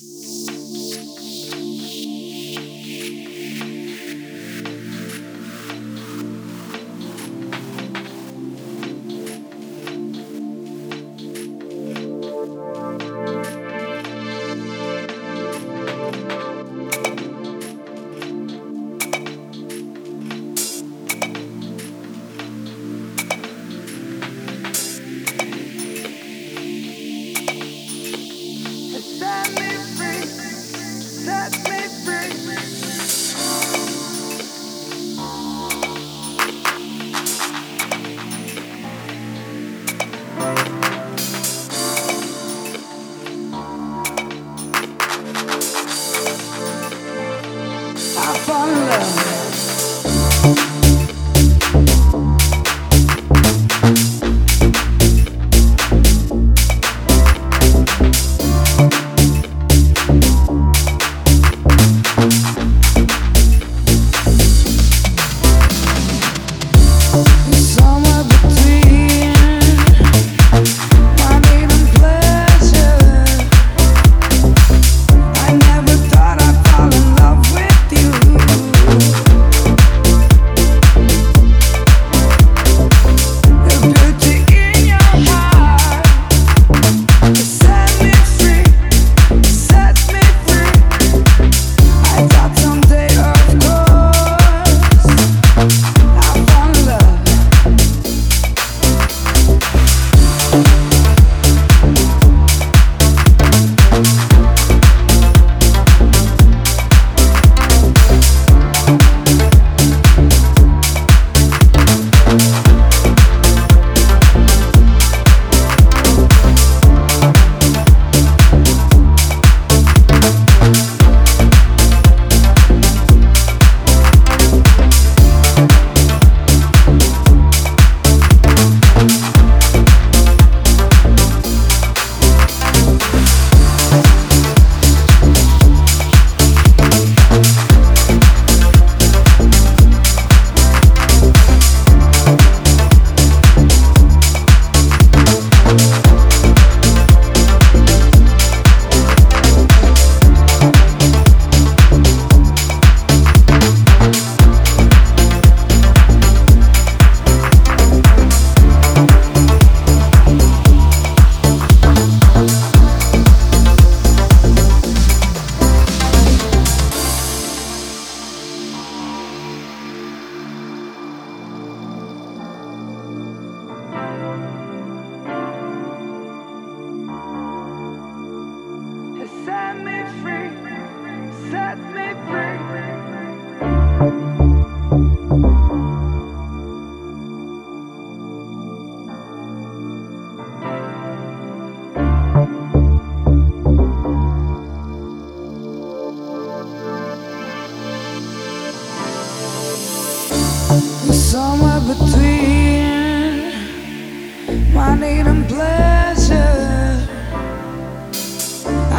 you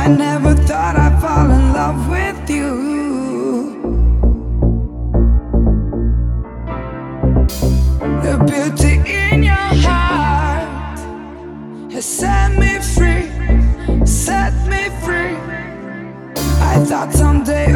I never thought I'd fall in love with you. The beauty in your heart has set me free, set me free. I thought someday.